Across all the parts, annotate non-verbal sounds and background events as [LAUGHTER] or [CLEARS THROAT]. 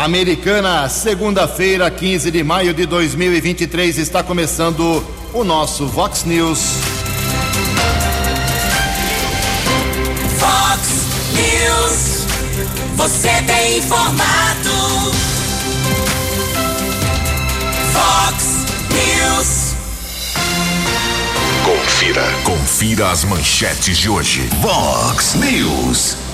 Americana, segunda-feira, 15 de maio de 2023, está começando o nosso Vox News. Vox News, você tem informado. Vox News. Confira, confira as manchetes de hoje. Vox News.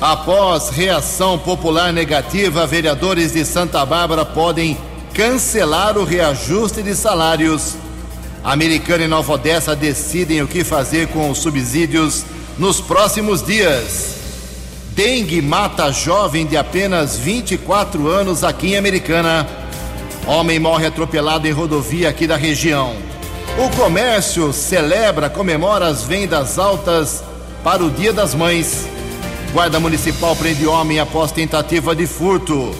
Após reação popular negativa, vereadores de Santa Bárbara podem cancelar o reajuste de salários. Americana e Nova Odessa decidem o que fazer com os subsídios nos próximos dias. Dengue mata jovem de apenas 24 anos aqui em Americana. Homem morre atropelado em rodovia aqui da região. O comércio celebra, comemora as vendas altas para o Dia das Mães. Guarda Municipal prende homem após tentativa de furto.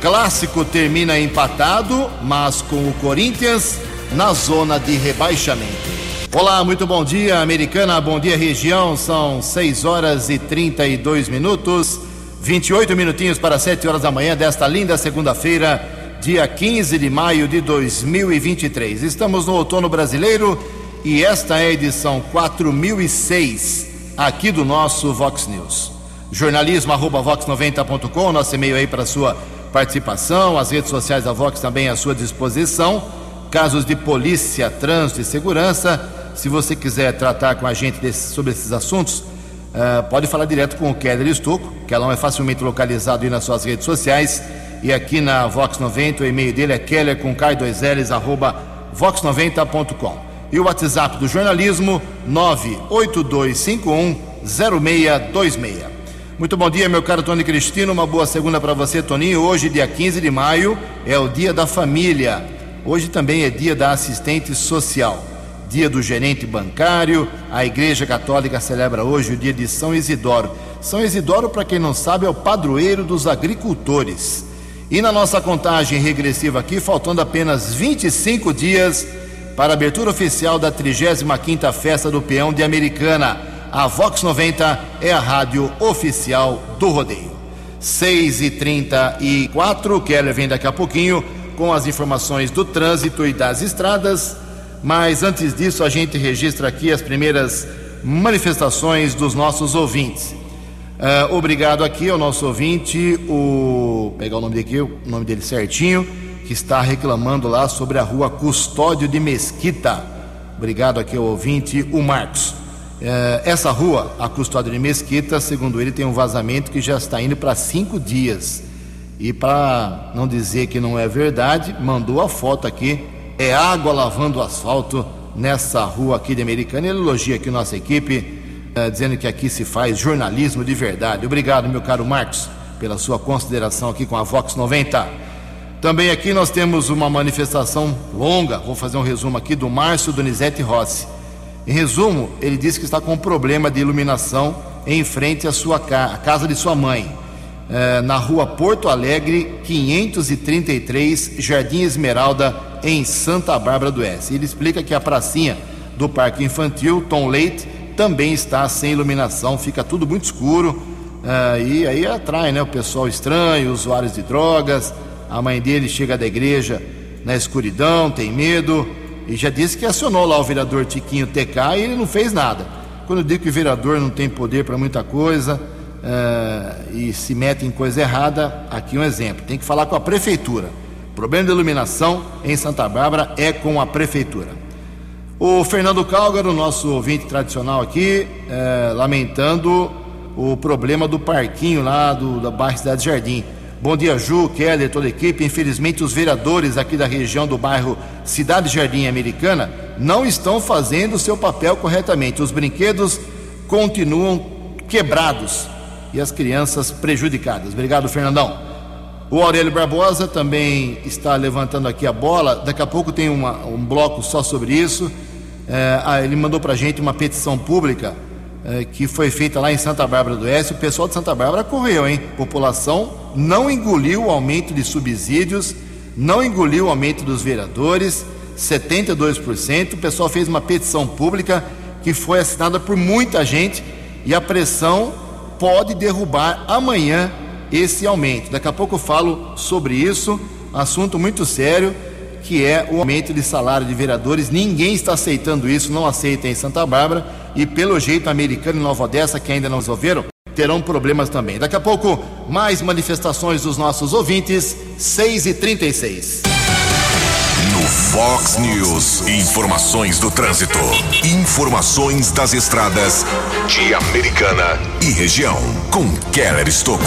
Clássico termina empatado, mas com o Corinthians na zona de rebaixamento. Olá, muito bom dia, Americana, bom dia, região. São 6 horas e 32 minutos, 28 minutinhos para 7 horas da manhã desta linda segunda-feira, dia 15 de maio de 2023. Estamos no outono brasileiro e esta é a edição 4006 aqui do nosso Vox News jornalismo@vox90.com, nosso e-mail aí para sua participação, as redes sociais da Vox também à sua disposição. Casos de polícia, trânsito e segurança, se você quiser tratar com a gente desse, sobre esses assuntos, uh, pode falar direto com o Keller Estocco, que ela é facilmente localizado aí nas suas redes sociais. E aqui na Vox 90, o e-mail dele é keller com k2ls arroba vox90.com. E o WhatsApp do jornalismo 98251 0626. Muito bom dia, meu caro Tony Cristino. Uma boa segunda para você, Toninho. Hoje, dia 15 de maio, é o dia da família. Hoje também é dia da assistente social, dia do gerente bancário. A Igreja Católica celebra hoje o dia de São Isidoro. São Isidoro, para quem não sabe, é o padroeiro dos agricultores. E na nossa contagem regressiva aqui, faltando apenas 25 dias para a abertura oficial da 35ª Festa do Peão de Americana a Vox 90 é a rádio oficial do rodeio. 6 e 34 Keller vem daqui a pouquinho com as informações do trânsito e das estradas. Mas antes disso, a gente registra aqui as primeiras manifestações dos nossos ouvintes. Uh, obrigado aqui ao nosso ouvinte, o. Pegar o nome daqui, o nome dele certinho, que está reclamando lá sobre a rua Custódio de Mesquita. Obrigado aqui ao ouvinte, o Marcos. É, essa rua, a Custódia de Mesquita, segundo ele, tem um vazamento que já está indo para cinco dias. E para não dizer que não é verdade, mandou a foto aqui. É água lavando asfalto nessa rua aqui de Americana. Ele elogia aqui nossa equipe, é, dizendo que aqui se faz jornalismo de verdade. Obrigado, meu caro Marcos, pela sua consideração aqui com a Vox 90. Também aqui nós temos uma manifestação longa, vou fazer um resumo aqui, do Márcio Donizete Rossi. Em resumo, ele disse que está com um problema de iluminação em frente à sua ca casa de sua mãe, eh, na rua Porto Alegre, 533, Jardim Esmeralda, em Santa Bárbara do Oeste. Ele explica que a pracinha do Parque Infantil Tom Leite também está sem iluminação, fica tudo muito escuro eh, e aí atrai né, o pessoal estranho, usuários de drogas. A mãe dele chega da igreja na escuridão, tem medo e já disse que acionou lá o vereador Tiquinho TK e ele não fez nada. Quando eu digo que o vereador não tem poder para muita coisa uh, e se mete em coisa errada, aqui um exemplo: tem que falar com a prefeitura. O problema de iluminação em Santa Bárbara é com a prefeitura. O Fernando Cálgaro, nosso ouvinte tradicional aqui, uh, lamentando o problema do parquinho lá do, da bairro Cidade Jardim. Bom dia, Ju, Keller, toda a equipe. Infelizmente, os vereadores aqui da região do bairro Cidade Jardim Americana não estão fazendo o seu papel corretamente. Os brinquedos continuam quebrados e as crianças prejudicadas. Obrigado, Fernandão. O Aurélio Barbosa também está levantando aqui a bola. Daqui a pouco tem uma, um bloco só sobre isso. É, ele mandou para a gente uma petição pública que foi feita lá em Santa Bárbara do Oeste. O pessoal de Santa Bárbara correu, hein? População não engoliu o aumento de subsídios, não engoliu o aumento dos vereadores, 72%. O pessoal fez uma petição pública que foi assinada por muita gente e a pressão pode derrubar amanhã esse aumento. Daqui a pouco eu falo sobre isso, assunto muito sério, que é o aumento de salário de vereadores. Ninguém está aceitando isso, não aceita em Santa Bárbara e pelo jeito americano e Nova Odessa, que ainda não resolveram, terão problemas também. Daqui a pouco, mais manifestações dos nossos ouvintes, 6 e 36 No Fox News, informações do trânsito, informações das estradas de Americana e região, com Keller Estocco.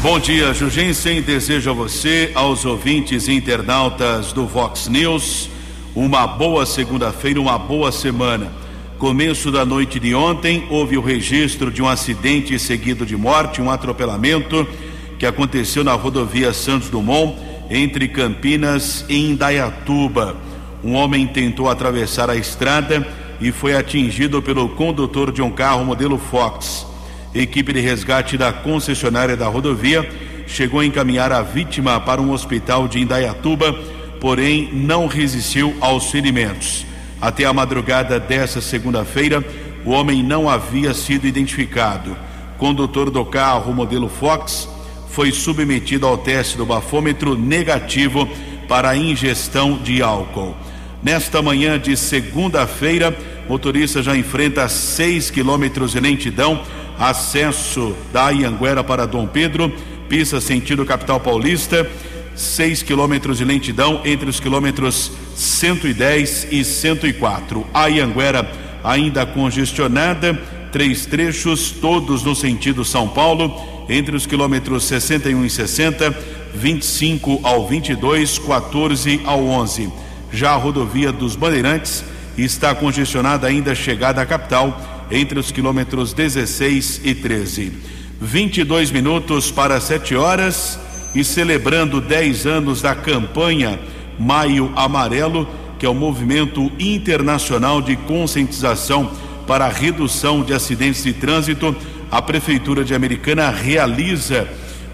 Bom dia, Jugensen. Desejo a você, aos ouvintes e internautas do Vox News, uma boa segunda-feira, uma boa semana. Começo da noite de ontem, houve o registro de um acidente seguido de morte, um atropelamento que aconteceu na rodovia Santos Dumont, entre Campinas e Indaiatuba. Um homem tentou atravessar a estrada e foi atingido pelo condutor de um carro modelo Fox. Equipe de resgate da concessionária da rodovia chegou a encaminhar a vítima para um hospital de Indaiatuba, porém não resistiu aos ferimentos. Até a madrugada dessa segunda-feira, o homem não havia sido identificado. Condutor do carro modelo Fox foi submetido ao teste do bafômetro negativo para ingestão de álcool. Nesta manhã de segunda-feira, motorista já enfrenta 6 quilômetros de lentidão acesso da Ianguera para Dom Pedro, pista sentido capital paulista, 6 quilômetros de lentidão entre os quilômetros 110 e 104. A Ianguera ainda congestionada, três trechos, todos no sentido São Paulo, entre os quilômetros 61 e 60, 25 ao 22, 14 ao 11. Já a rodovia dos Bandeirantes está congestionada ainda chegada à capital entre os quilômetros 16 e 13. 22 minutos para 7 horas e celebrando 10 anos da campanha Maio Amarelo, que é o movimento internacional de conscientização para a redução de acidentes de trânsito, a Prefeitura de Americana realiza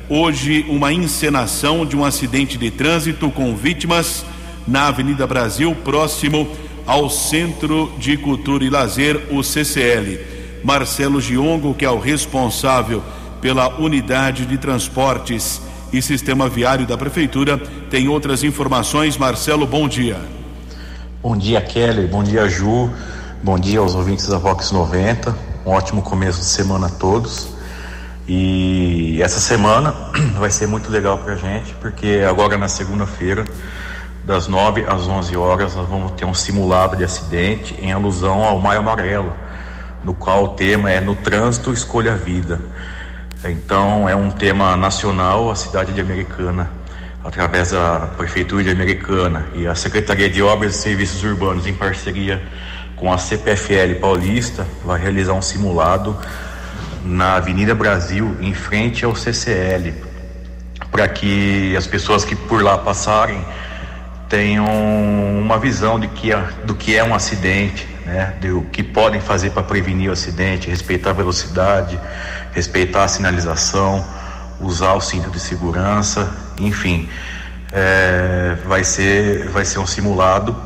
hoje uma encenação de um acidente de trânsito com vítimas na Avenida Brasil, próximo ao Centro de Cultura e Lazer, o CCL. Marcelo Giongo, que é o responsável pela unidade de transportes e sistema viário da Prefeitura, tem outras informações. Marcelo, bom dia. Bom dia, Kelly. Bom dia, Ju. Bom dia aos ouvintes da Vox 90. Um ótimo começo de semana a todos. E essa semana [CLEARS THROAT] vai ser muito legal para a gente, porque agora na segunda-feira das 9 às 11 horas, nós vamos ter um simulado de acidente em alusão ao Maio Amarelo, no qual o tema é No Trânsito Escolha a Vida. Então, é um tema nacional, a cidade de Americana, através da Prefeitura de Americana e a Secretaria de Obras e Serviços Urbanos, em parceria com a CPFL Paulista, vai realizar um simulado na Avenida Brasil, em frente ao CCL, para que as pessoas que por lá passarem tenham uma visão de que é, do que é um acidente, né? Do que podem fazer para prevenir o acidente, respeitar a velocidade, respeitar a sinalização, usar o cinto de segurança, enfim, é, vai ser vai ser um simulado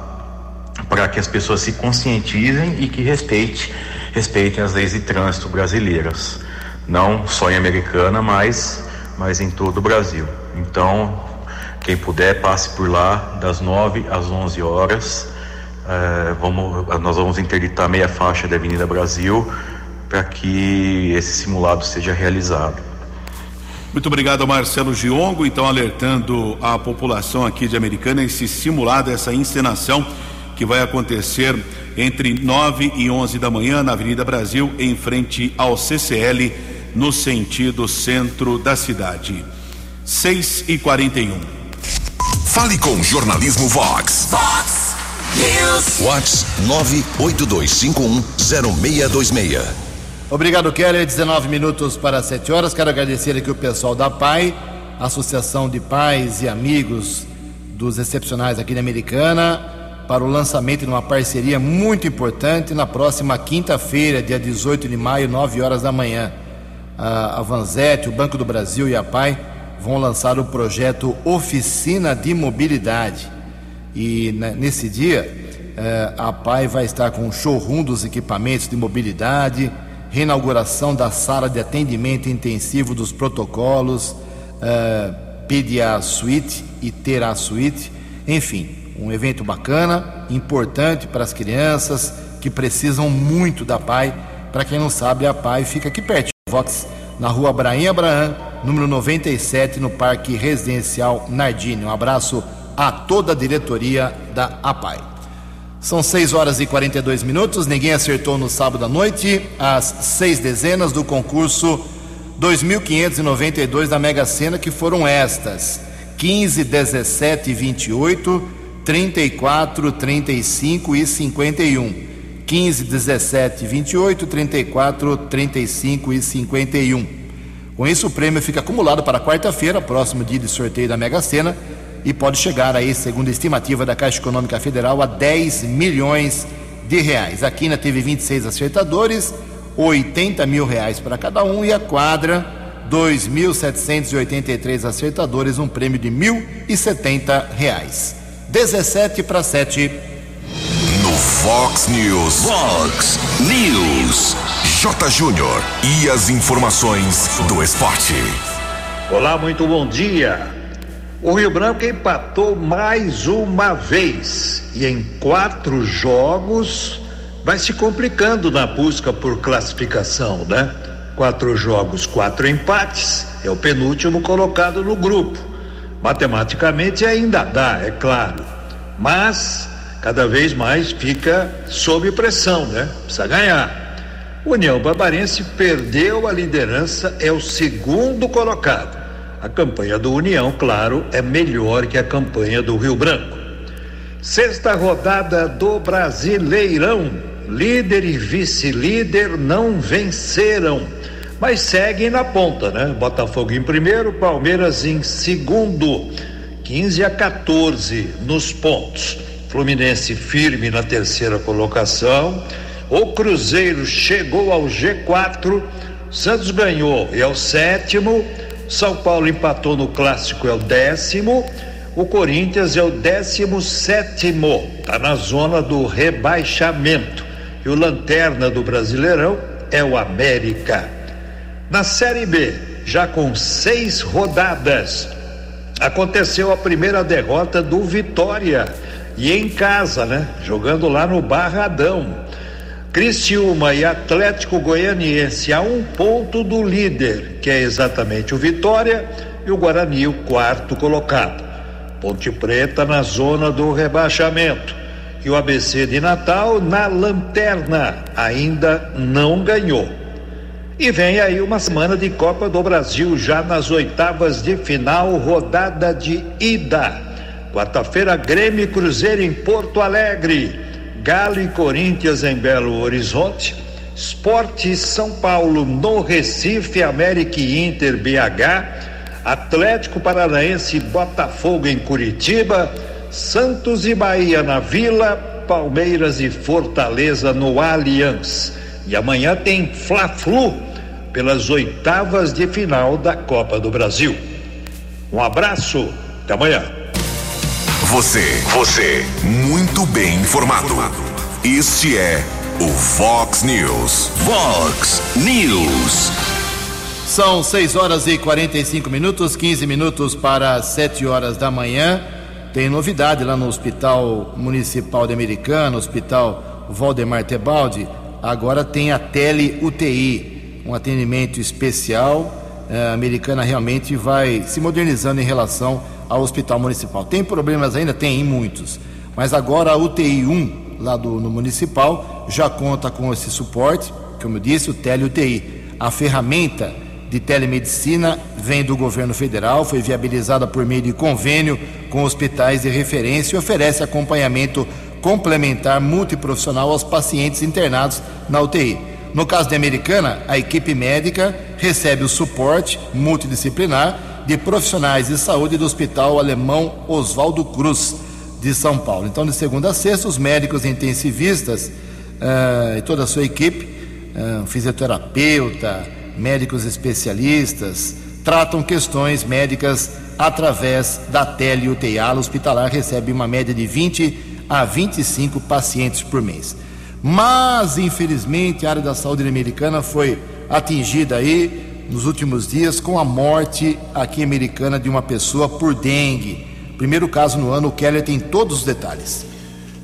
para que as pessoas se conscientizem e que respeite, respeitem as leis de trânsito brasileiras, não só em Americana, mas mas em todo o Brasil. Então quem puder, passe por lá das 9 às 11 horas. É, vamos, nós vamos interditar meia faixa da Avenida Brasil para que esse simulado seja realizado. Muito obrigado, Marcelo Giongo. Então, alertando a população aqui de Americana, esse simulado, essa encenação que vai acontecer entre 9 e 11 da manhã na Avenida Brasil, em frente ao CCL, no sentido centro da cidade. 6 e 41. Fale com Jornalismo Vox. Vox Vox 982510626. Obrigado, Keller. 19 minutos para 7 horas. Quero agradecer aqui o pessoal da PAI, Associação de Pais e Amigos dos Excepcionais aqui na Americana, para o lançamento de uma parceria muito importante na próxima quinta-feira, dia 18 de maio, 9 horas da manhã. A Vanzete, o Banco do Brasil e a PAI vão lançar o projeto Oficina de Mobilidade. E né, nesse dia, eh, a PAI vai estar com o showroom dos equipamentos de mobilidade, reinauguração da sala de atendimento intensivo dos protocolos, uh, Pedia Suite e Terá Suite, enfim, um evento bacana, importante para as crianças que precisam muito da PAI. Para quem não sabe, a PAI fica aqui perto, Vox, na rua Abraim Abraham, número 97, no Parque Residencial Nardini. Um abraço a toda a diretoria da APAI. São 6 horas e 42 minutos. Ninguém acertou no sábado à noite as seis dezenas do concurso 2.592 da Mega Sena, que foram estas: 15, 17, 28, 34, 35 e 51. 15, 17, 28, 34, 35 e 51. Com isso, o prêmio fica acumulado para quarta-feira, próximo dia de sorteio da Mega Sena e pode chegar aí, segundo a estimativa da Caixa Econômica Federal, a 10 milhões de reais. A Quina teve 26 acertadores, 80 mil reais para cada um, e a quadra, 2.783 acertadores, um prêmio de 1.070 reais. 17 para 7. No Fox News. Fox News. J. Júnior. E as informações do esporte. Olá, muito bom dia. O Rio Branco empatou mais uma vez e em quatro jogos vai se complicando na busca por classificação, né? Quatro jogos, quatro empates, é o penúltimo colocado no grupo. Matematicamente ainda dá, é claro, mas cada vez mais fica sob pressão, né? Precisa ganhar. União Barbarense perdeu a liderança, é o segundo colocado. A campanha do União, claro, é melhor que a campanha do Rio Branco. Sexta rodada do Brasileirão. Líder e vice-líder não venceram, mas seguem na ponta, né? Botafogo em primeiro, Palmeiras em segundo, 15 a 14 nos pontos. Fluminense firme na terceira colocação. O Cruzeiro chegou ao G4. Santos ganhou e é o sétimo. São Paulo empatou no clássico, é o décimo. O Corinthians é o décimo sétimo, está na zona do rebaixamento. E o lanterna do Brasileirão é o América. Na Série B, já com seis rodadas, aconteceu a primeira derrota do Vitória. E em casa, né? Jogando lá no Barradão. Criciúma e Atlético Goianiense a um ponto do líder, que é exatamente o Vitória, e o Guarani, o quarto colocado. Ponte Preta na zona do rebaixamento. E o ABC de Natal na lanterna, ainda não ganhou. E vem aí uma semana de Copa do Brasil, já nas oitavas de final, rodada de ida. Quarta-feira, Grêmio Cruzeiro em Porto Alegre. Galo e Corinthians em Belo Horizonte, Esporte São Paulo no Recife, América e Inter BH, Atlético Paranaense e Botafogo em Curitiba, Santos e Bahia na Vila, Palmeiras e Fortaleza no Allianz. E amanhã tem Fla-Flu pelas oitavas de final da Copa do Brasil. Um abraço, até amanhã. Você, você, muito bem informado. Este é o Fox News. Fox News. São 6 horas e 45 minutos, 15 minutos para 7 horas da manhã. Tem novidade lá no Hospital Municipal de Americana, Hospital Valdemar Tebaldi. Agora tem a Tele UTI, um atendimento especial. É, a Americana realmente vai se modernizando em relação ao hospital municipal. Tem problemas ainda? Tem, muitos. Mas agora a UTI 1, lá do, no municipal, já conta com esse suporte, como eu disse, o tele-UTI. A ferramenta de telemedicina vem do governo federal, foi viabilizada por meio de convênio com hospitais de referência e oferece acompanhamento complementar multiprofissional aos pacientes internados na UTI. No caso da Americana, a equipe médica recebe o suporte multidisciplinar de profissionais de saúde do Hospital Alemão Oswaldo Cruz de São Paulo. Então, de segunda a sexta, os médicos intensivistas uh, e toda a sua equipe, uh, fisioterapeuta, médicos especialistas, tratam questões médicas através da tele-UTI. A hospitalar recebe uma média de 20 a 25 pacientes por mês. Mas, infelizmente, a área da saúde americana foi atingida aí nos últimos dias com a morte aqui americana de uma pessoa por dengue. Primeiro caso no ano, o Keller tem todos os detalhes.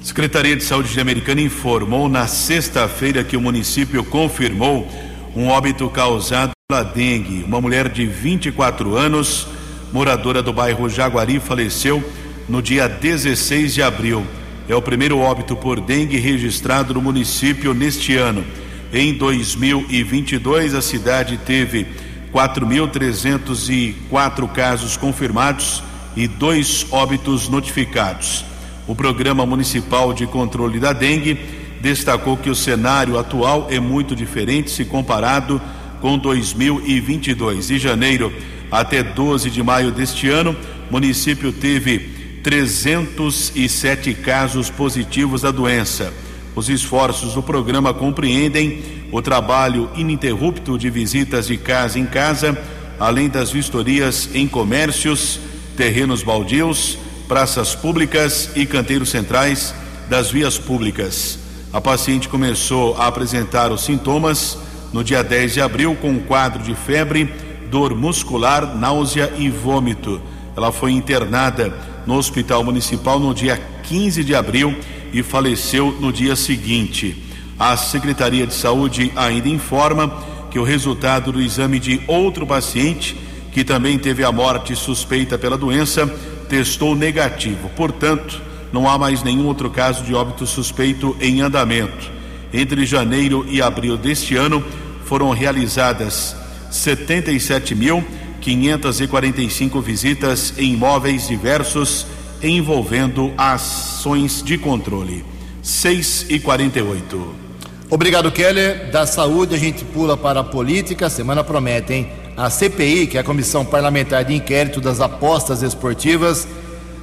Secretaria de Saúde de Americana informou na sexta-feira que o município confirmou um óbito causado pela dengue. Uma mulher de 24 anos, moradora do bairro Jaguari, faleceu no dia 16 de abril. É o primeiro óbito por dengue registrado no município neste ano. Em 2022, a cidade teve 4.304 casos confirmados e dois óbitos notificados. O Programa Municipal de Controle da Dengue destacou que o cenário atual é muito diferente se comparado com 2022. De janeiro até 12 de maio deste ano, o município teve 307 casos positivos da doença. Os esforços do programa compreendem o trabalho ininterrupto de visitas de casa em casa, além das vistorias em comércios, terrenos baldios, praças públicas e canteiros centrais das vias públicas. A paciente começou a apresentar os sintomas no dia 10 de abril com um quadro de febre, dor muscular, náusea e vômito. Ela foi internada no Hospital Municipal no dia 15 de abril e faleceu no dia seguinte. A Secretaria de Saúde ainda informa que o resultado do exame de outro paciente, que também teve a morte suspeita pela doença, testou negativo. Portanto, não há mais nenhum outro caso de óbito suspeito em andamento. Entre janeiro e abril deste ano, foram realizadas 77.545 visitas em imóveis diversos envolvendo ações de controle. 6 e 48. Obrigado, Keller. Da saúde a gente pula para a política. Semana promete, hein? A CPI, que é a Comissão Parlamentar de Inquérito das Apostas Esportivas,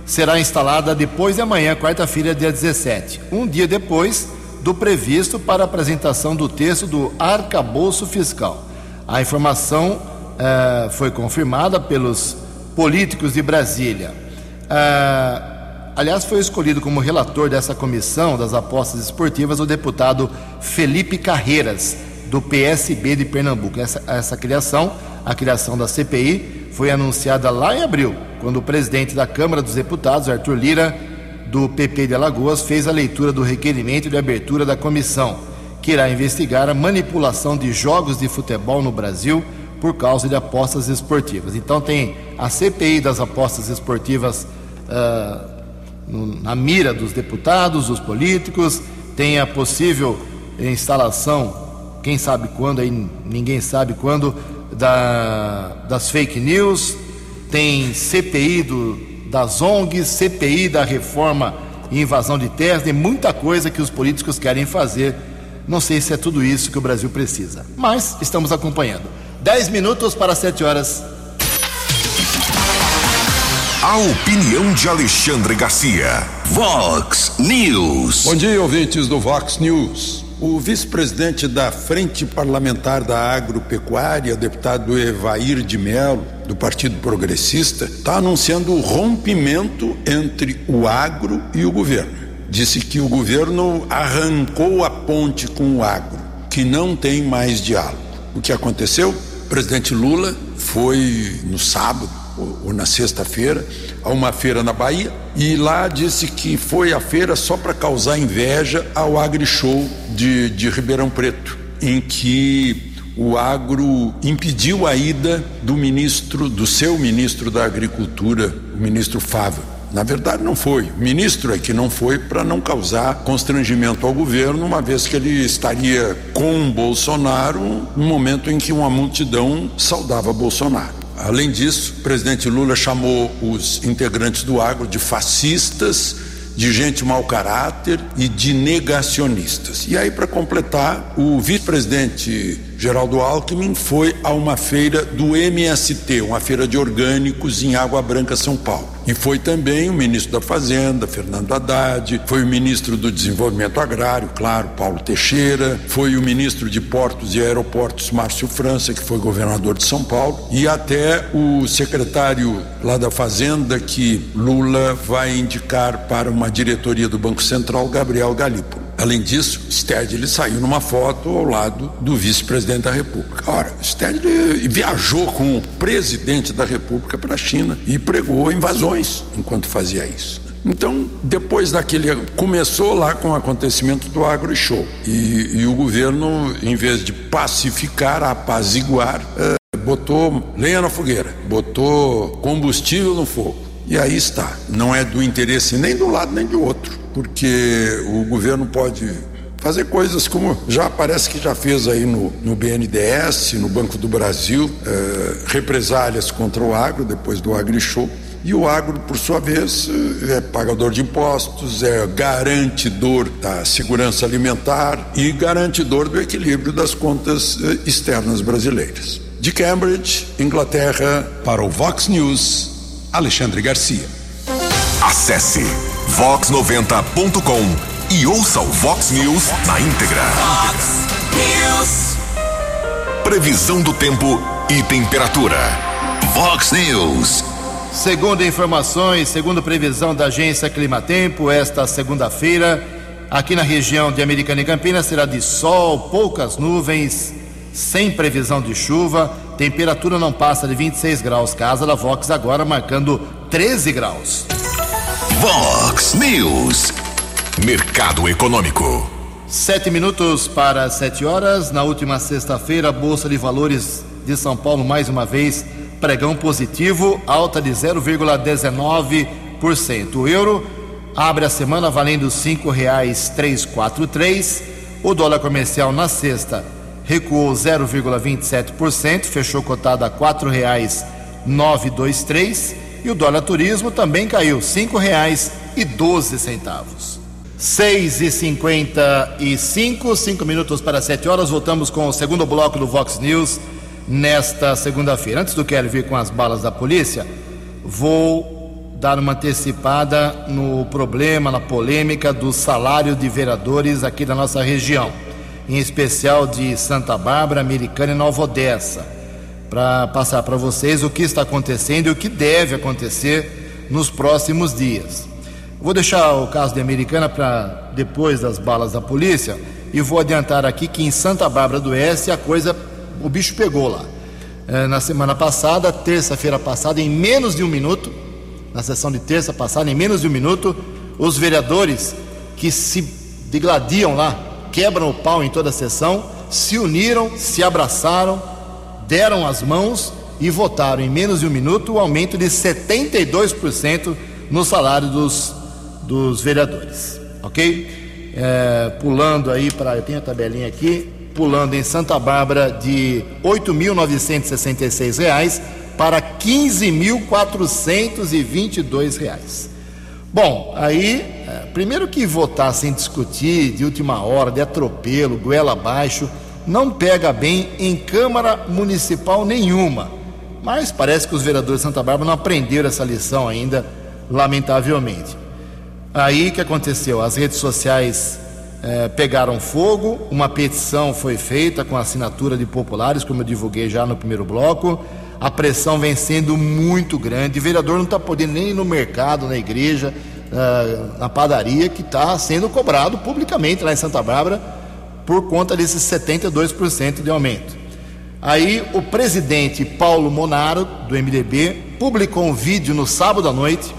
será instalada depois de amanhã, quarta-feira, dia 17, um dia depois do previsto para a apresentação do texto do arcabouço fiscal. A informação eh, foi confirmada pelos políticos de Brasília. Eh, aliás, foi escolhido como relator dessa comissão das apostas esportivas o deputado Felipe Carreiras, do PSB de Pernambuco. Essa, essa criação a criação da CPI foi anunciada lá em abril, quando o presidente da Câmara dos Deputados, Arthur Lira, do PP de Alagoas, fez a leitura do requerimento de abertura da comissão, que irá investigar a manipulação de jogos de futebol no Brasil por causa de apostas esportivas. Então tem a CPI das apostas esportivas no, na mira dos deputados, dos políticos, tem a possível instalação, quem sabe quando, aí ninguém sabe quando, da, das fake news, tem CPI do, das ONGs, CPI da reforma e invasão de terras, tem muita coisa que os políticos querem fazer. Não sei se é tudo isso que o Brasil precisa, mas estamos acompanhando. Dez minutos para sete horas. A opinião de Alexandre Garcia. Vox News. Bom dia, ouvintes do Vox News. O vice-presidente da Frente Parlamentar da Agropecuária, deputado Evair de Mello, do Partido Progressista, está anunciando o rompimento entre o agro e o governo. Disse que o governo arrancou a ponte com o agro, que não tem mais diálogo. O que aconteceu? O presidente Lula foi no sábado ou na sexta-feira a uma feira na Bahia e lá disse que foi a feira só para causar inveja ao AgriShow de, de Ribeirão Preto, em que o agro impediu a ida do ministro, do seu ministro da Agricultura, o ministro Fávio. Na verdade, não foi. O ministro é que não foi para não causar constrangimento ao governo, uma vez que ele estaria com Bolsonaro no momento em que uma multidão saudava Bolsonaro. Além disso, o presidente Lula chamou os integrantes do agro de fascistas, de gente mau caráter e de negacionistas. E aí, para completar, o vice-presidente Geraldo Alckmin foi a uma feira do MST, uma feira de orgânicos em Água Branca, São Paulo. E foi também o ministro da Fazenda, Fernando Haddad, foi o ministro do Desenvolvimento Agrário, claro, Paulo Teixeira, foi o ministro de Portos e Aeroportos, Márcio França, que foi governador de São Paulo, e até o secretário lá da Fazenda, que Lula vai indicar para uma diretoria do Banco Central, Gabriel Galípolo. Além disso, Stedley saiu numa foto ao lado do vice-presidente da República. Ora, Stedley viajou com o presidente da República para a China e pregou invasões enquanto fazia isso. Então, depois daquele. Começou lá com o acontecimento do agro show. E, e o governo, em vez de pacificar, apaziguar, eh, botou lenha na fogueira, botou combustível no fogo. E aí está. Não é do interesse nem do lado nem do outro, porque o governo pode fazer coisas como já parece que já fez aí no, no BNDES, no Banco do Brasil, eh, represálias contra o agro depois do agri-show. E o agro, por sua vez, é pagador de impostos, é garantidor da segurança alimentar e garantidor do equilíbrio das contas eh, externas brasileiras. De Cambridge, Inglaterra, para o Vox News, Alexandre Garcia. Acesse vox90.com e ouça o Vox News na íntegra. Previsão do tempo e temperatura. Vox News. Segundo informações, segundo previsão da agência Climatempo, esta segunda-feira, aqui na região de Americana e Campinas, será de sol, poucas nuvens, sem previsão de chuva, temperatura não passa de 26 graus. Casa da Vox agora marcando 13 graus. Vox News. Mercado Econômico. Sete minutos para sete horas. Na última sexta-feira, a Bolsa de Valores de São Paulo, mais uma vez, pregão positivo, alta de 0,19%. O euro abre a semana valendo cinco reais três quatro três. O dólar comercial na sexta recuou 0,27%, fechou cotado a dois três. E o dólar turismo também caiu doze centavos. Seis e cinquenta e cinco, cinco minutos para sete horas. Voltamos com o segundo bloco do Vox News nesta segunda-feira. Antes do Kelly vir com as balas da polícia, vou dar uma antecipada no problema, na polêmica do salário de vereadores aqui da nossa região, em especial de Santa Bárbara, Americana e Nova Odessa, para passar para vocês o que está acontecendo e o que deve acontecer nos próximos dias. Vou deixar o caso de Americana para depois das balas da polícia e vou adiantar aqui que em Santa Bárbara do Oeste a coisa o bicho pegou lá. É, na semana passada, terça-feira passada, em menos de um minuto, na sessão de terça passada, em menos de um minuto, os vereadores que se degladiam lá, quebram o pau em toda a sessão, se uniram, se abraçaram, deram as mãos e votaram em menos de um minuto o aumento de 72% no salário dos, dos vereadores. Ok? É, pulando aí para. Eu tenho a tabelinha aqui pulando em Santa Bárbara de R$ 8.966 para R$ 15.422. Bom, aí, é, primeiro que votar sem discutir, de última hora, de atropelo, goela abaixo, não pega bem em Câmara Municipal nenhuma. Mas parece que os vereadores de Santa Bárbara não aprenderam essa lição ainda, lamentavelmente. Aí que aconteceu? As redes sociais é, pegaram fogo, uma petição foi feita com assinatura de populares, como eu divulguei já no primeiro bloco. A pressão vem sendo muito grande. O vereador não está podendo nem ir no mercado, na igreja, na padaria, que está sendo cobrado publicamente lá em Santa Bárbara por conta desses 72% de aumento. Aí o presidente Paulo Monaro, do MDB, publicou um vídeo no sábado à noite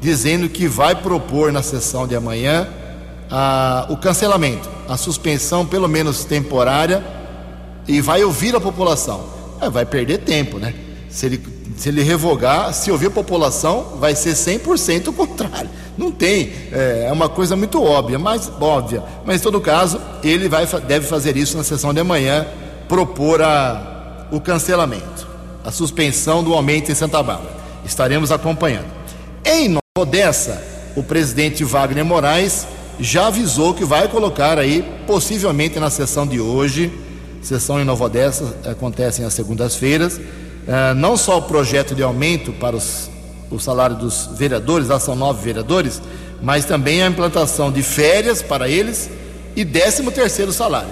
dizendo que vai propor na sessão de amanhã a, o cancelamento, a suspensão, pelo menos temporária, e vai ouvir a população. É, vai perder tempo, né? Se ele, se ele revogar, se ouvir a população, vai ser 100% o contrário. Não tem, é, é, uma coisa muito óbvia, mas óbvia. Mas em todo caso, ele vai, deve fazer isso na sessão de amanhã, propor a, o cancelamento, a suspensão do aumento em Santa Bárbara. Estaremos acompanhando. Em Nova Odessa, o presidente Wagner Moraes já avisou que vai colocar aí, possivelmente na sessão de hoje, sessão em Nova Odessa, acontecem às segundas-feiras, uh, não só o projeto de aumento para os, o salário dos vereadores, lá são nove vereadores, mas também a implantação de férias para eles e décimo terceiro salário.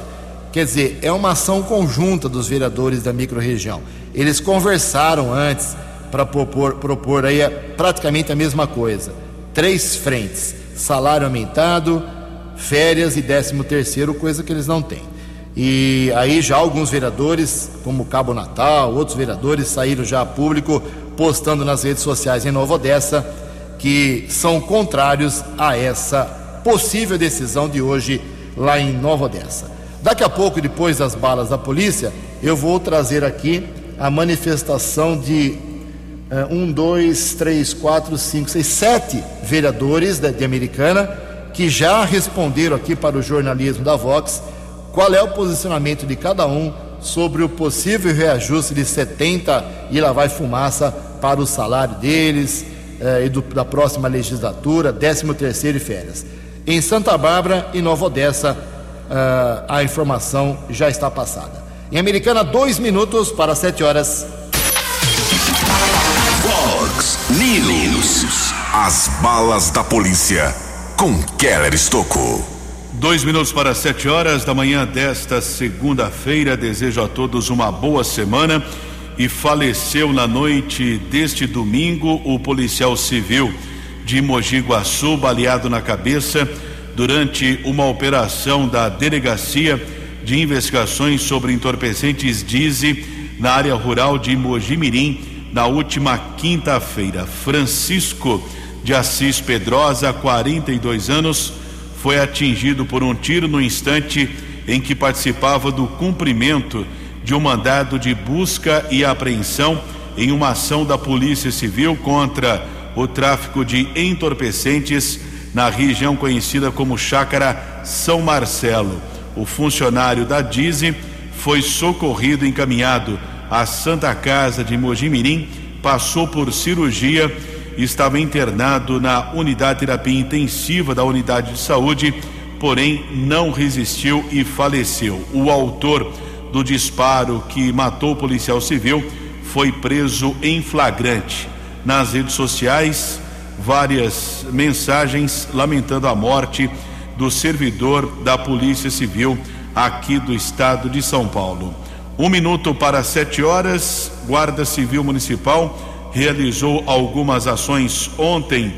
Quer dizer, é uma ação conjunta dos vereadores da microrregião. Eles conversaram antes para propor, propor aí praticamente a mesma coisa. Três frentes salário aumentado, férias e 13 terceiro, coisa que eles não têm. E aí já alguns vereadores, como Cabo Natal, outros vereadores saíram já a público postando nas redes sociais em Nova Odessa que são contrários a essa possível decisão de hoje lá em Nova Odessa. Daqui a pouco, depois das balas da polícia, eu vou trazer aqui a manifestação de uh, um, dois, três, quatro, cinco, seis, sete vereadores de, de Americana que já responderam aqui para o jornalismo da Vox qual é o posicionamento de cada um sobre o possível reajuste de 70 e lá vai fumaça para o salário deles eh, e do, da próxima legislatura, 13 terceiro e férias. Em Santa Bárbara e Nova Odessa, eh, a informação já está passada. Em Americana, dois minutos para sete horas. Fox News. As balas da polícia com Keller Estocou. Dois minutos para sete horas da manhã desta segunda-feira. Desejo a todos uma boa semana. E faleceu na noite deste domingo o policial civil de Mogi Guaçu, baleado na cabeça durante uma operação da Delegacia de Investigações sobre Entorpecentes DIZI na área rural de Mojimirim na última quinta-feira. Francisco de Assis Pedrosa, 42 anos, foi atingido por um tiro no instante em que participava do cumprimento de um mandado de busca e apreensão em uma ação da Polícia Civil contra o tráfico de entorpecentes na região conhecida como Chácara São Marcelo. O funcionário da DIZI foi socorrido e encaminhado à Santa Casa de Mojimirim, passou por cirurgia estava internado na unidade de terapia intensiva da unidade de saúde, porém não resistiu e faleceu. O autor do disparo que matou o policial civil foi preso em flagrante. Nas redes sociais, várias mensagens lamentando a morte do servidor da Polícia Civil aqui do estado de São Paulo. Um minuto para sete horas, Guarda Civil Municipal realizou algumas ações ontem.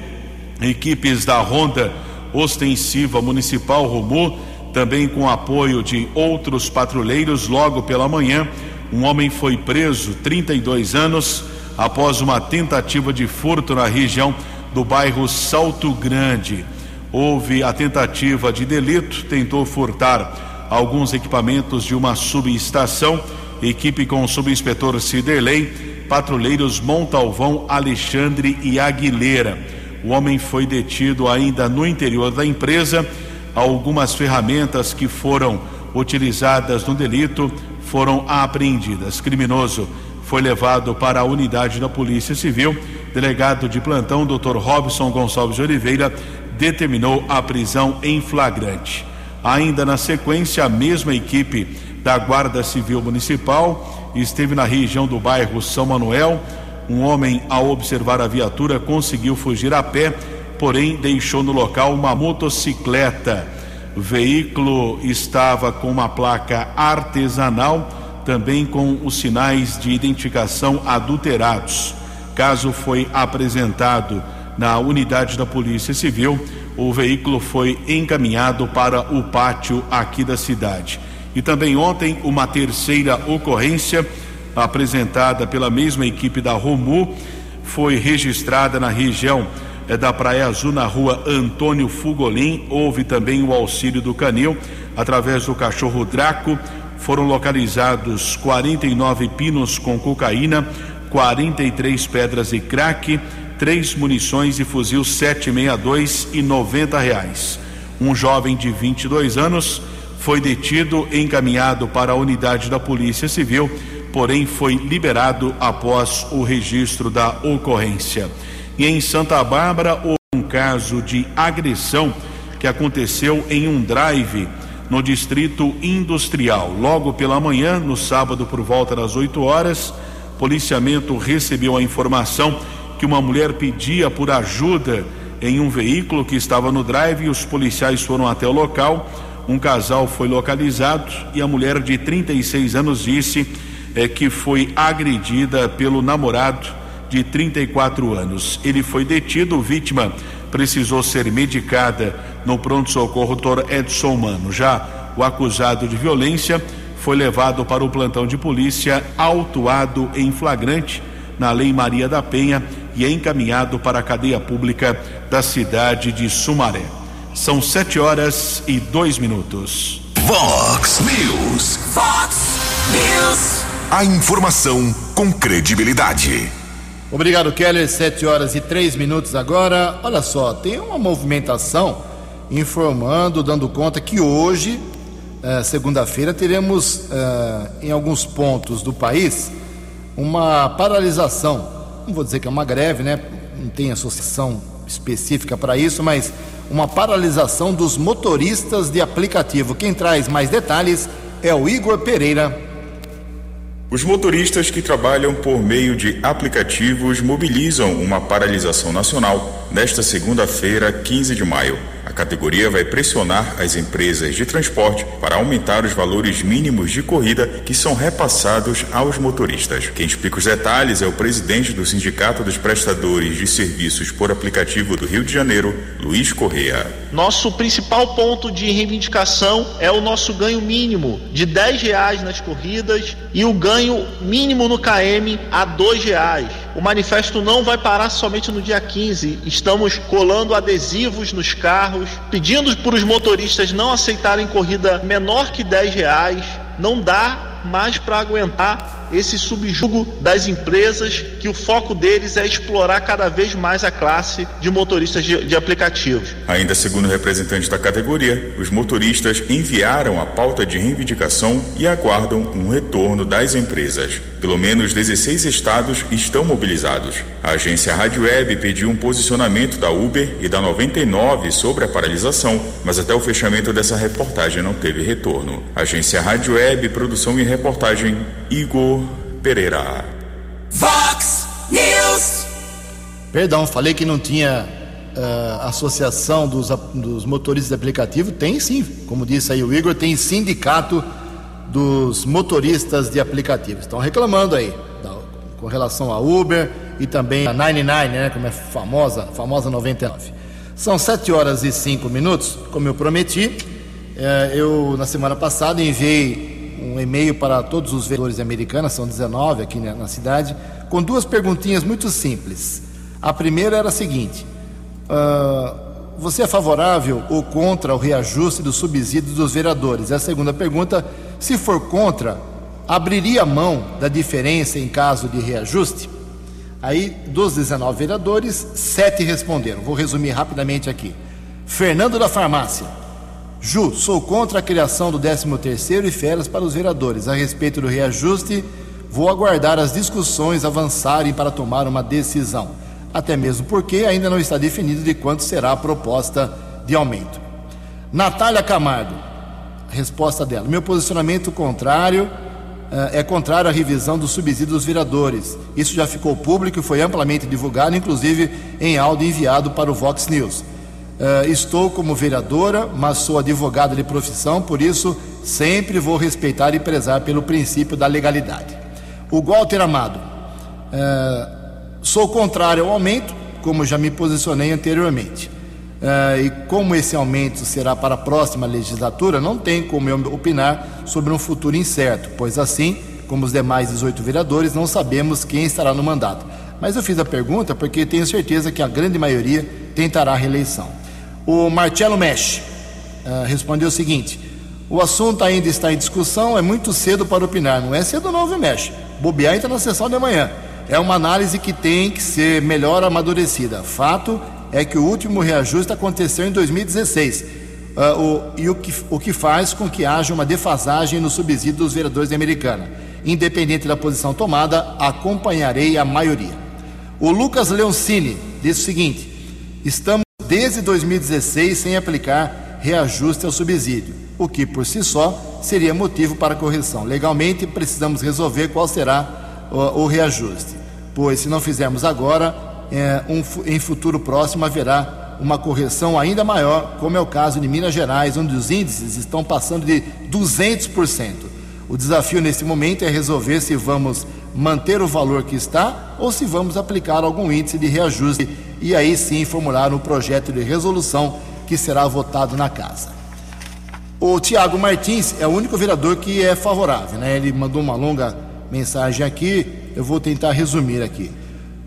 Equipes da Ronda Ostensiva Municipal Romu, também com apoio de outros patrulheiros, logo pela manhã, um homem foi preso, 32 anos, após uma tentativa de furto na região do bairro Salto Grande. Houve a tentativa de delito, tentou furtar alguns equipamentos de uma subestação. Equipe com o subinspetor Ciderley patrulheiros Montalvão, Alexandre e Aguilera. O homem foi detido ainda no interior da empresa. Algumas ferramentas que foram utilizadas no delito foram apreendidas. Criminoso foi levado para a unidade da Polícia Civil. Delegado de plantão, Dr. Robson Gonçalves de Oliveira, determinou a prisão em flagrante. Ainda na sequência, a mesma equipe da Guarda Civil Municipal esteve na região do bairro São Manuel. Um homem, ao observar a viatura, conseguiu fugir a pé, porém deixou no local uma motocicleta. O veículo estava com uma placa artesanal, também com os sinais de identificação adulterados. Caso foi apresentado na unidade da Polícia Civil, o veículo foi encaminhado para o pátio aqui da cidade. E também ontem, uma terceira ocorrência apresentada pela mesma equipe da Romu foi registrada na região é, da Praia Azul, na rua Antônio Fugolin. Houve também o auxílio do Canil através do cachorro Draco. Foram localizados 49 pinos com cocaína, 43 pedras e crack, três munições e fuzil 762 e 90 reais. Um jovem de 22 anos foi detido e encaminhado para a unidade da Polícia Civil, porém foi liberado após o registro da ocorrência. E em Santa Bárbara houve um caso de agressão que aconteceu em um drive no distrito industrial. Logo pela manhã, no sábado, por volta das 8 horas, policiamento recebeu a informação que uma mulher pedia por ajuda em um veículo que estava no drive e os policiais foram até o local um casal foi localizado e a mulher de 36 anos disse é, que foi agredida pelo namorado de 34 anos. Ele foi detido, vítima precisou ser medicada no pronto-socorro Dr. Edson Mano. Já o acusado de violência foi levado para o plantão de polícia, autuado em flagrante na Lei Maria da Penha e é encaminhado para a cadeia pública da cidade de Sumaré. São sete horas e dois minutos. Vox News. Vox News. A informação com credibilidade. Obrigado, Keller. Sete horas e três minutos agora. Olha só, tem uma movimentação informando, dando conta que hoje, eh, segunda-feira, teremos eh, em alguns pontos do país uma paralisação. Não vou dizer que é uma greve, né? Não tem associação específica para isso, mas uma paralisação dos motoristas de aplicativo. Quem traz mais detalhes é o Igor Pereira. Os motoristas que trabalham por meio de aplicativos mobilizam uma paralisação nacional nesta segunda-feira, 15 de maio. A categoria vai pressionar as empresas de transporte para aumentar os valores mínimos de corrida que são repassados aos motoristas. Quem explica os detalhes é o presidente do Sindicato dos Prestadores de Serviços por Aplicativo do Rio de Janeiro, Luiz Correa. Nosso principal ponto de reivindicação é o nosso ganho mínimo de 10 reais nas corridas e o ganho mínimo no KM a 2 reais. O manifesto não vai parar somente no dia 15. Estamos colando adesivos nos carros, pedindo para os motoristas não aceitarem corrida menor que 10 reais. Não dá mais para aguentar esse subjugo das empresas, que o foco deles é explorar cada vez mais a classe de motoristas de, de aplicativos. Ainda segundo o representante da categoria, os motoristas enviaram a pauta de reivindicação e aguardam um retorno das empresas. Pelo menos 16 estados estão mobilizados. A agência Rádio Web pediu um posicionamento da Uber e da 99 sobre a paralisação, mas até o fechamento dessa reportagem não teve retorno. Agência Rádio Web, produção e reportagem Igor Pereira. Vox News. Perdão, falei que não tinha uh, associação dos, dos motoristas de aplicativo. Tem sim, como disse aí o Igor, tem sindicato dos motoristas de aplicativos. Estão reclamando aí da, com relação a Uber e também a 99, né, como é famosa, famosa 99. São 7 horas e 5 minutos, como eu prometi. Eh, eu, na semana passada, enviei um e-mail para todos os vereadores americanos, são 19 aqui na cidade, com duas perguntinhas muito simples. A primeira era a seguinte: uh, você é favorável ou contra o reajuste dos subsídios dos vereadores? E a segunda pergunta: se for contra, abriria mão da diferença em caso de reajuste? Aí, dos 19 vereadores, sete responderam. Vou resumir rapidamente aqui. Fernando da Farmácia. Ju, sou contra a criação do 13º e férias para os vereadores. A respeito do reajuste, vou aguardar as discussões avançarem para tomar uma decisão. Até mesmo porque ainda não está definido de quanto será a proposta de aumento. Natália Camargo, resposta dela. Meu posicionamento contrário uh, é contrário à revisão do subsídio dos vereadores. Isso já ficou público e foi amplamente divulgado, inclusive em áudio enviado para o Vox News. Uh, estou como vereadora, mas sou advogada de profissão, por isso sempre vou respeitar e prezar pelo princípio da legalidade. O Walter Amado, uh, sou contrário ao aumento, como já me posicionei anteriormente. Uh, e como esse aumento será para a próxima legislatura, não tem como eu opinar sobre um futuro incerto, pois assim, como os demais 18 vereadores, não sabemos quem estará no mandato. Mas eu fiz a pergunta porque tenho certeza que a grande maioria tentará a reeleição. O Marcelo Mesh uh, respondeu o seguinte: o assunto ainda está em discussão, é muito cedo para opinar. Não é cedo não, viu, Mesh? Bobear entra na sessão de amanhã. É uma análise que tem que ser melhor amadurecida. Fato é que o último reajuste aconteceu em 2016. Uh, ah, o, e o que, o que faz com que haja uma defasagem no subsídio dos vereadores de Americana. Independente da posição tomada, acompanharei a maioria. O Lucas Leoncini disse o seguinte: estamos desde 2016 sem aplicar reajuste ao subsídio, o que por si só seria motivo para correção. Legalmente, precisamos resolver qual será o, o reajuste, pois se não fizermos agora, é, um, em futuro próximo haverá uma correção ainda maior, como é o caso de Minas Gerais, onde os índices estão passando de 200%. O desafio nesse momento é resolver se vamos manter o valor que está ou se vamos aplicar algum índice de reajuste e aí sim formular um projeto de resolução que será votado na casa. O Tiago Martins é o único vereador que é favorável, né? Ele mandou uma longa mensagem aqui, eu vou tentar resumir aqui.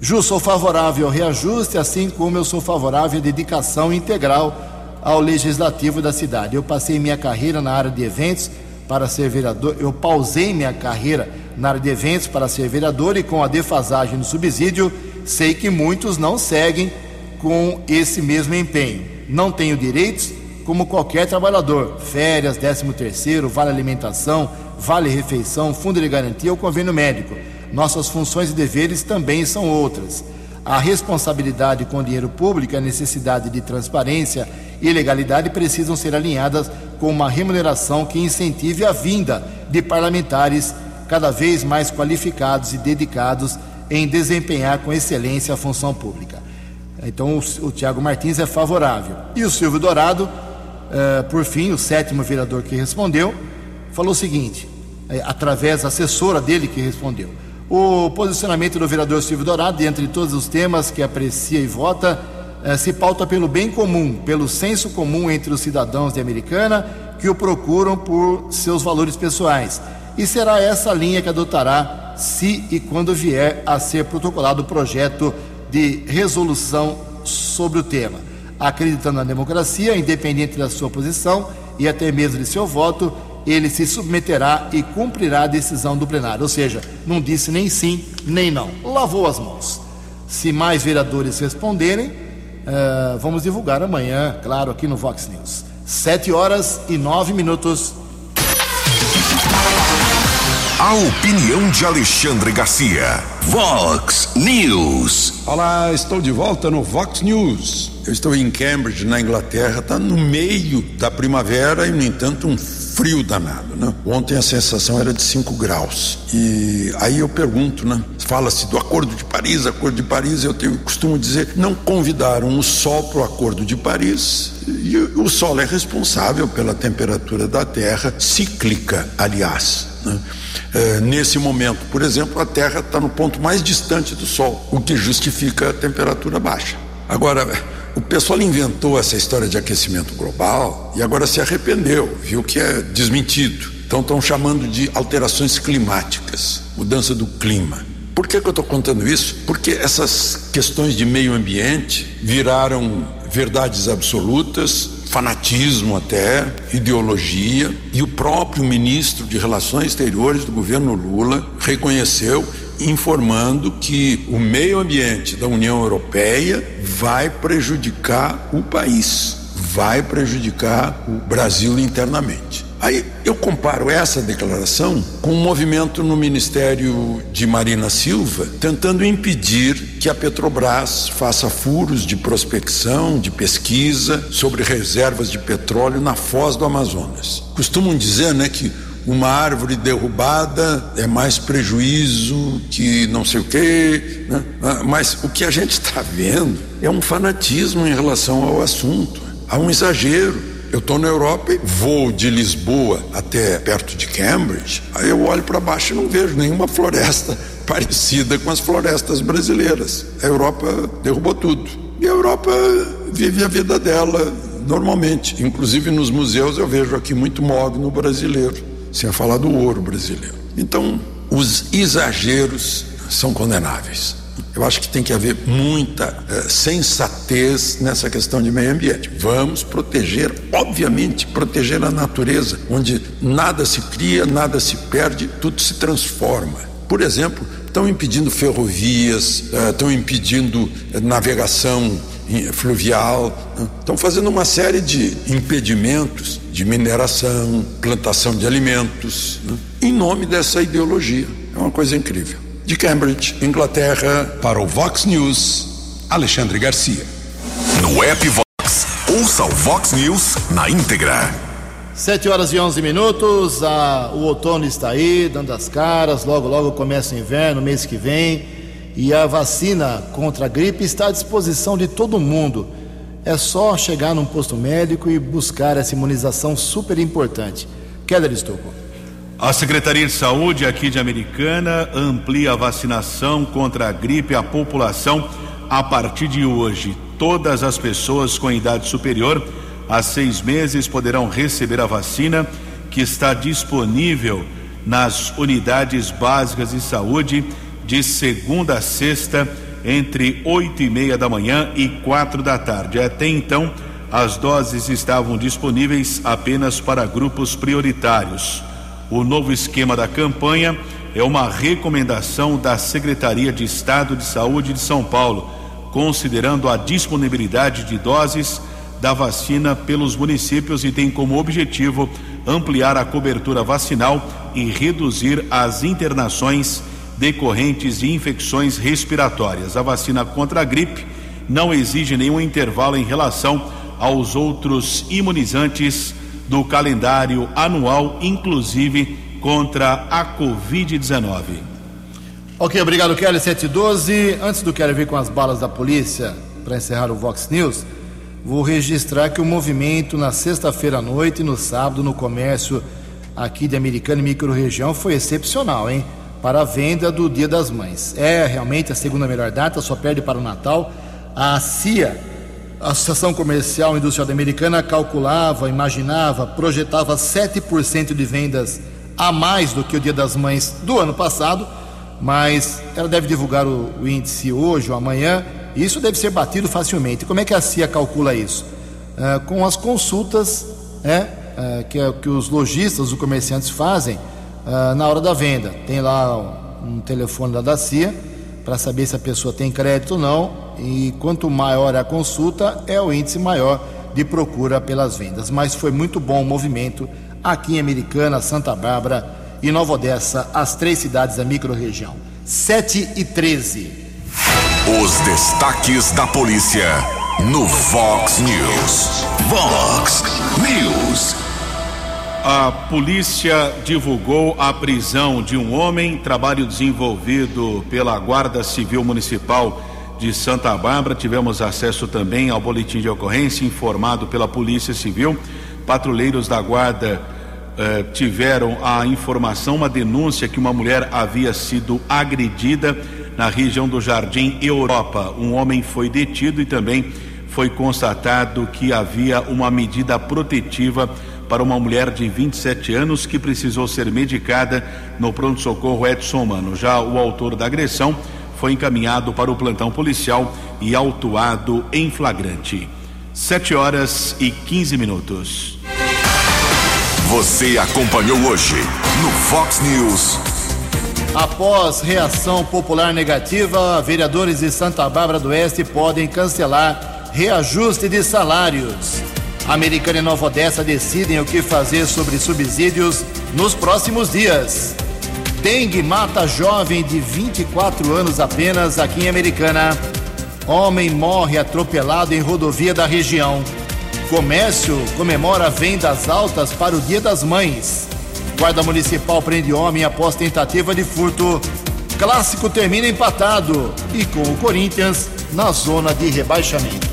Ju, sou favorável ao reajuste, assim como eu sou favorável à dedicação integral ao legislativo da cidade. Eu passei minha carreira na área de eventos para ser vereador, eu pausei minha carreira na área de eventos para ser vereador e com a defasagem do subsídio, sei que muitos não seguem com esse mesmo empenho. Não tenho direitos como qualquer trabalhador, férias, 13 terceiro, vale alimentação, vale refeição, fundo de garantia ou convênio médico. Nossas funções e deveres também são outras. A responsabilidade com o dinheiro público a necessidade de transparência e legalidade precisam ser alinhadas com uma remuneração que incentive a vinda de parlamentares cada vez mais qualificados e dedicados em desempenhar com excelência a função pública. Então, o, o Tiago Martins é favorável. E o Silvio Dourado, eh, por fim, o sétimo vereador que respondeu, falou o seguinte, eh, através da assessora dele que respondeu. O posicionamento do vereador Silvio Dourado, entre todos os temas que aprecia e vota, eh, se pauta pelo bem comum, pelo senso comum entre os cidadãos de Americana que o procuram por seus valores pessoais e será essa linha que adotará se e quando vier a ser protocolado o projeto de resolução sobre o tema. Acreditando na democracia, independente da sua posição e até mesmo de seu voto, ele se submeterá e cumprirá a decisão do plenário. Ou seja, não disse nem sim nem não. Lavou as mãos. Se mais vereadores responderem, uh, vamos divulgar amanhã, claro, aqui no Vox News. Sete horas e nove minutos. A opinião de Alexandre Garcia. Vox News. Olá, estou de volta no Vox News. Eu estou em Cambridge, na Inglaterra, está no meio da primavera e, no entanto, um frio danado, né? Ontem a sensação era de 5 graus. E aí eu pergunto, né? Fala-se do Acordo de Paris, Acordo de Paris, eu tenho costumo dizer, não convidaram o sol para o Acordo de Paris. E o sol é responsável pela temperatura da Terra, cíclica, aliás. Né? É, nesse momento, por exemplo, a Terra está no ponto mais distante do Sol, o que justifica a temperatura baixa. Agora, o pessoal inventou essa história de aquecimento global e agora se arrependeu, viu que é desmentido. Então estão chamando de alterações climáticas, mudança do clima. Por que, que eu estou contando isso? Porque essas questões de meio ambiente viraram verdades absolutas, fanatismo até, ideologia, e o próprio ministro de Relações Exteriores do governo Lula reconheceu informando que o meio ambiente da União Europeia vai prejudicar o país, vai prejudicar o Brasil internamente. Aí eu comparo essa declaração com um movimento no Ministério de Marina Silva tentando impedir que a Petrobras faça furos de prospecção, de pesquisa sobre reservas de petróleo na foz do Amazonas. Costumam dizer, né, que uma árvore derrubada é mais prejuízo que não sei o quê, né? Ah, mas o que a gente está vendo é um fanatismo em relação ao assunto, há um exagero. Eu estou na Europa e vou de Lisboa até perto de Cambridge, aí eu olho para baixo e não vejo nenhuma floresta [LAUGHS] parecida com as florestas brasileiras. A Europa derrubou tudo. E a Europa vive a vida dela normalmente. Inclusive nos museus eu vejo aqui muito mogno brasileiro sem falar do ouro brasileiro. Então, os exageros são condenáveis. Eu acho que tem que haver muita eh, sensatez nessa questão de meio ambiente. Vamos proteger, obviamente, proteger a natureza, onde nada se cria, nada se perde, tudo se transforma. Por exemplo, estão impedindo ferrovias, eh, estão impedindo eh, navegação fluvial, né? estão fazendo uma série de impedimentos de mineração, plantação de alimentos, né? em nome dessa ideologia. É uma coisa incrível. De Cambridge, Inglaterra, para o Vox News, Alexandre Garcia. No app Vox, ouça o Vox News na íntegra. 7 horas e 11 minutos, a, o outono está aí, dando as caras, logo, logo começa o inverno, mês que vem e a vacina contra a gripe está à disposição de todo mundo. É só chegar num posto médico e buscar essa imunização super importante. Keller Estocco. A Secretaria de Saúde aqui de Americana amplia a vacinação contra a gripe à população a partir de hoje, todas as pessoas com idade superior a seis meses poderão receber a vacina que está disponível nas unidades básicas de saúde de segunda a sexta, entre oito e meia da manhã e quatro da tarde. Até então, as doses estavam disponíveis apenas para grupos prioritários. O novo esquema da campanha é uma recomendação da Secretaria de Estado de Saúde de São Paulo, considerando a disponibilidade de doses da vacina pelos municípios e tem como objetivo ampliar a cobertura vacinal e reduzir as internações decorrentes de infecções respiratórias. A vacina contra a gripe não exige nenhum intervalo em relação aos outros imunizantes do calendário anual, inclusive contra a Covid-19. Ok, obrigado, Kelly 712. Antes do Kelly vir com as balas da polícia para encerrar o Vox News, vou registrar que o movimento na sexta-feira à noite e no sábado no comércio aqui de Americana e microrregião foi excepcional, hein? Para a venda do Dia das Mães. É realmente a segunda melhor data, só perde para o Natal. A CIA, a Associação Comercial e Industrial Americana, calculava, imaginava, projetava 7% de vendas a mais do que o Dia das Mães do ano passado, mas ela deve divulgar o, o índice hoje ou amanhã isso deve ser batido facilmente. Como é que a CIA calcula isso? É, com as consultas é, é, que, que, os lojistas, os comerciantes fazem é, na hora da venda. Tem lá um telefone da CIA para saber se a pessoa tem crédito ou não. E quanto maior a consulta, é o índice maior de procura pelas vendas. Mas foi muito bom o movimento aqui em Americana, Santa Bárbara e Nova Odessa, as três cidades da microrregião. 7 e 13. Os destaques da polícia no Vox News. Vox News. A polícia divulgou a prisão de um homem, trabalho desenvolvido pela Guarda Civil Municipal de Santa Bárbara. Tivemos acesso também ao boletim de ocorrência informado pela Polícia Civil. Patrulheiros da Guarda eh, tiveram a informação, uma denúncia que uma mulher havia sido agredida na região do Jardim Europa. Um homem foi detido e também foi constatado que havia uma medida protetiva para uma mulher de 27 anos que precisou ser medicada no pronto-socorro Edson Mano. Já o autor da agressão foi encaminhado para o plantão policial e autuado em flagrante. 7 horas e 15 minutos. Você acompanhou hoje no Fox News. Após reação popular negativa, vereadores de Santa Bárbara do Oeste podem cancelar reajuste de salários. Americana e Nova Odessa decidem o que fazer sobre subsídios nos próximos dias. Dengue mata jovem de 24 anos apenas aqui em Americana. Homem morre atropelado em rodovia da região. Comércio comemora vendas altas para o Dia das Mães. Guarda Municipal prende homem após tentativa de furto. Clássico termina empatado e com o Corinthians na zona de rebaixamento.